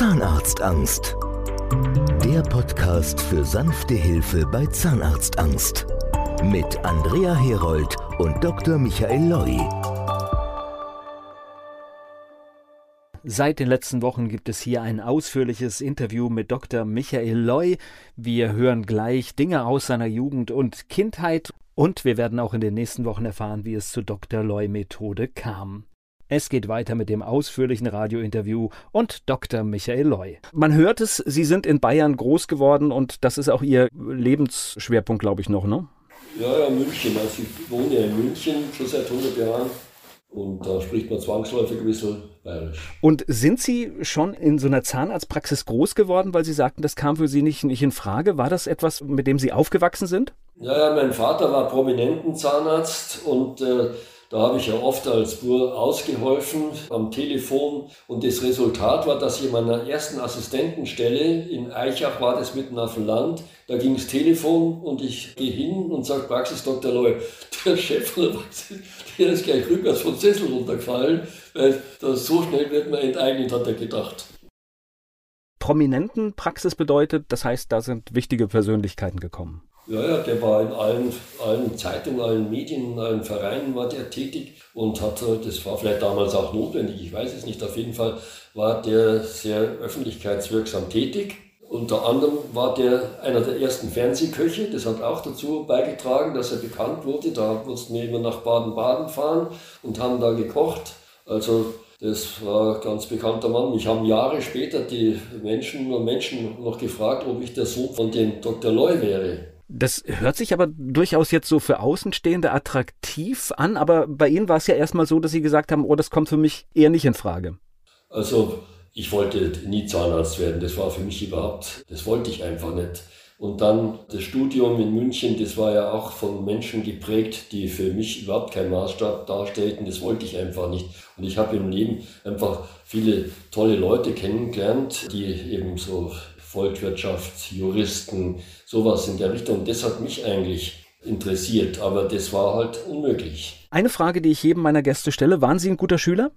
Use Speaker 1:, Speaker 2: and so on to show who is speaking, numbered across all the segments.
Speaker 1: Zahnarztangst. Der Podcast für sanfte Hilfe bei Zahnarztangst. Mit Andrea Herold und Dr. Michael Loi.
Speaker 2: Seit den letzten Wochen gibt es hier ein ausführliches Interview mit Dr. Michael Loy. Wir hören gleich Dinge aus seiner Jugend und Kindheit und wir werden auch in den nächsten Wochen erfahren, wie es zur Dr. Loy Methode kam. Es geht weiter mit dem ausführlichen Radiointerview und Dr. Michael Loy. Man hört es, Sie sind in Bayern groß geworden und das ist auch Ihr Lebensschwerpunkt, glaube ich, noch, ne?
Speaker 3: Ja, ja, München. Also ich wohne ja in München schon seit 100 Jahren und da spricht man zwangsläufig ein bisschen bayerisch.
Speaker 2: Und sind Sie schon in so einer Zahnarztpraxis groß geworden, weil Sie sagten, das kam für Sie nicht, nicht in Frage? War das etwas, mit dem Sie aufgewachsen sind?
Speaker 3: Ja, ja, mein Vater war prominenten Zahnarzt und äh, da habe ich ja oft als Bur ausgeholfen am Telefon und das Resultat war, dass ich in meiner ersten Assistentenstelle in Eichach war das mitten auf dem Land. Da ging das Telefon und ich gehe hin und sage Praxis Dr. Loy, der Chef der Praxis, der ist gleich rückwärts vom Sessel runtergefallen, weil das so schnell wird man enteignet, hat er gedacht.
Speaker 2: Prominenten Praxis bedeutet, das heißt, da sind wichtige Persönlichkeiten gekommen.
Speaker 3: Ja, ja, der war in allen, allen Zeitungen, allen Medien, in allen Vereinen war der tätig und hat, das war vielleicht damals auch notwendig, ich weiß es nicht, auf jeden Fall war der sehr öffentlichkeitswirksam tätig. Unter anderem war der einer der ersten Fernsehköche, das hat auch dazu beigetragen, dass er bekannt wurde. Da mussten wir immer nach Baden-Baden fahren und haben da gekocht. Also das war ein ganz bekannter Mann. Mich haben Jahre später die Menschen und Menschen noch gefragt, ob ich der Sohn von dem Dr. Loy wäre.
Speaker 2: Das hört sich aber durchaus jetzt so für Außenstehende attraktiv an, aber bei Ihnen war es ja erstmal so, dass Sie gesagt haben, oh, das kommt für mich eher nicht in Frage.
Speaker 3: Also, ich wollte nie Zahnarzt werden, das war für mich überhaupt, das wollte ich einfach nicht. Und dann das Studium in München, das war ja auch von Menschen geprägt, die für mich überhaupt keinen Maßstab darstellten. Das wollte ich einfach nicht. Und ich habe im Leben einfach viele tolle Leute kennengelernt, die eben so Volkswirtschaft, Juristen, sowas in der Richtung. Das hat mich eigentlich interessiert, aber das war halt unmöglich.
Speaker 2: Eine Frage, die ich jedem meiner Gäste stelle, waren Sie ein guter Schüler?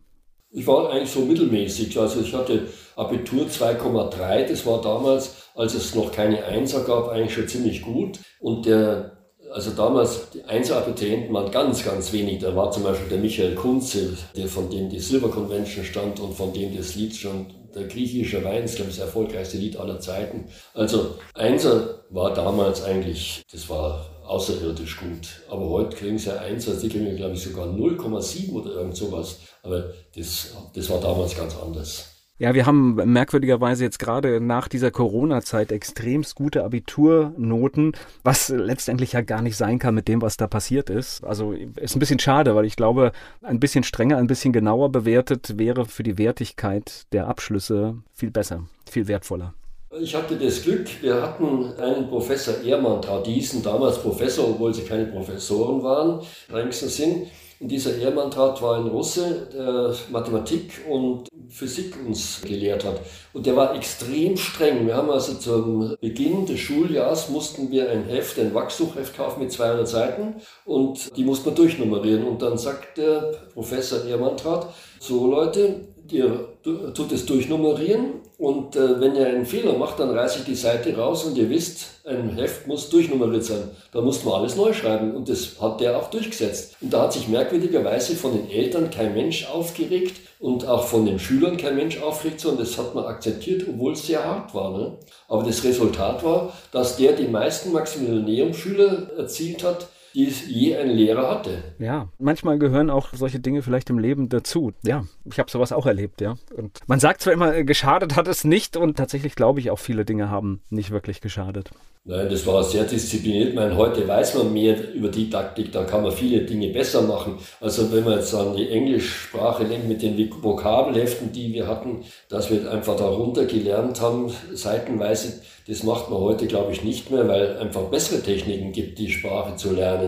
Speaker 3: Ich war eigentlich so mittelmäßig. Also ich hatte Abitur 2,3, das war damals, als es noch keine Einser gab, eigentlich schon ziemlich gut. Und der also damals, die Einzelabiturienten waren ganz, ganz wenig. Da war zum Beispiel der Michael Kunze, der von dem die Silver Convention stand und von dem das Lied schon der griechische Wein ist, glaube ich, das erfolgreichste Lied aller Zeiten. Also Einser war damals eigentlich, das war außerirdisch gut. Aber heute kriegen sie ja Einser, die kriegen, glaube ich, sogar 0,7 oder irgend sowas. Aber das, das war damals ganz anders.
Speaker 2: Ja, wir haben merkwürdigerweise jetzt gerade nach dieser Corona-Zeit extremst gute Abiturnoten, was letztendlich ja gar nicht sein kann mit dem, was da passiert ist. Also ist ein bisschen schade, weil ich glaube, ein bisschen strenger, ein bisschen genauer bewertet wäre für die Wertigkeit der Abschlüsse viel besser, viel wertvoller.
Speaker 3: Ich hatte das Glück, wir hatten einen Professor Ehrmann Tradisen, damals Professor, obwohl sie keine Professoren waren, längsten Sinn. Und dieser Ehrmanntrat war ein Russe, der Mathematik und Physik uns gelehrt hat. Und der war extrem streng. Wir haben also zum Beginn des Schuljahrs mussten wir ein Heft, ein Wachsuchheft kaufen mit 200 Seiten und die mussten wir durchnummerieren. Und dann sagt der Professor Ehrmanntrat, so Leute, ihr tut es durchnummerieren und äh, wenn ihr einen Fehler macht, dann reiße ich die Seite raus und ihr wisst, ein Heft muss durchnummeriert sein. Da mussten wir alles neu schreiben und das hat der auch durchgesetzt. Und da hat sich merkwürdigerweise von den Eltern kein Mensch aufgeregt und auch von den Schülern kein Mensch aufgeregt, sondern das hat man akzeptiert, obwohl es sehr hart war. Ne? Aber das Resultat war, dass der die meisten Maximilianeum-Schüler erzielt hat, die es je ein Lehrer hatte.
Speaker 2: Ja, manchmal gehören auch solche Dinge vielleicht im Leben dazu. Ja, ich habe sowas auch erlebt, ja. Und man sagt zwar immer, äh, geschadet hat es nicht und tatsächlich glaube ich auch viele Dinge haben nicht wirklich geschadet.
Speaker 3: Nein, das war sehr diszipliniert. Ich meine, heute weiß man mehr über die Taktik, da kann man viele Dinge besser machen. Also wenn man jetzt an die Englischsprache denkt mit den Vokabelheften, die wir hatten, dass wir einfach darunter gelernt haben, seitenweise, das macht man heute, glaube ich, nicht mehr, weil einfach bessere Techniken gibt, die Sprache zu lernen.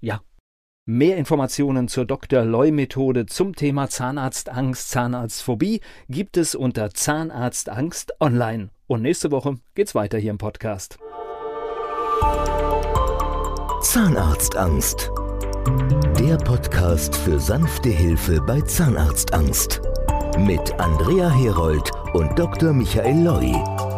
Speaker 2: Ja, Mehr Informationen zur Dr. Loy-Methode zum Thema Zahnarztangst, Zahnarztphobie gibt es unter Zahnarztangst online. Und nächste Woche geht's weiter hier im Podcast.
Speaker 1: Zahnarztangst. Der Podcast für sanfte Hilfe bei Zahnarztangst. mit Andrea Herold und Dr. Michael Loi.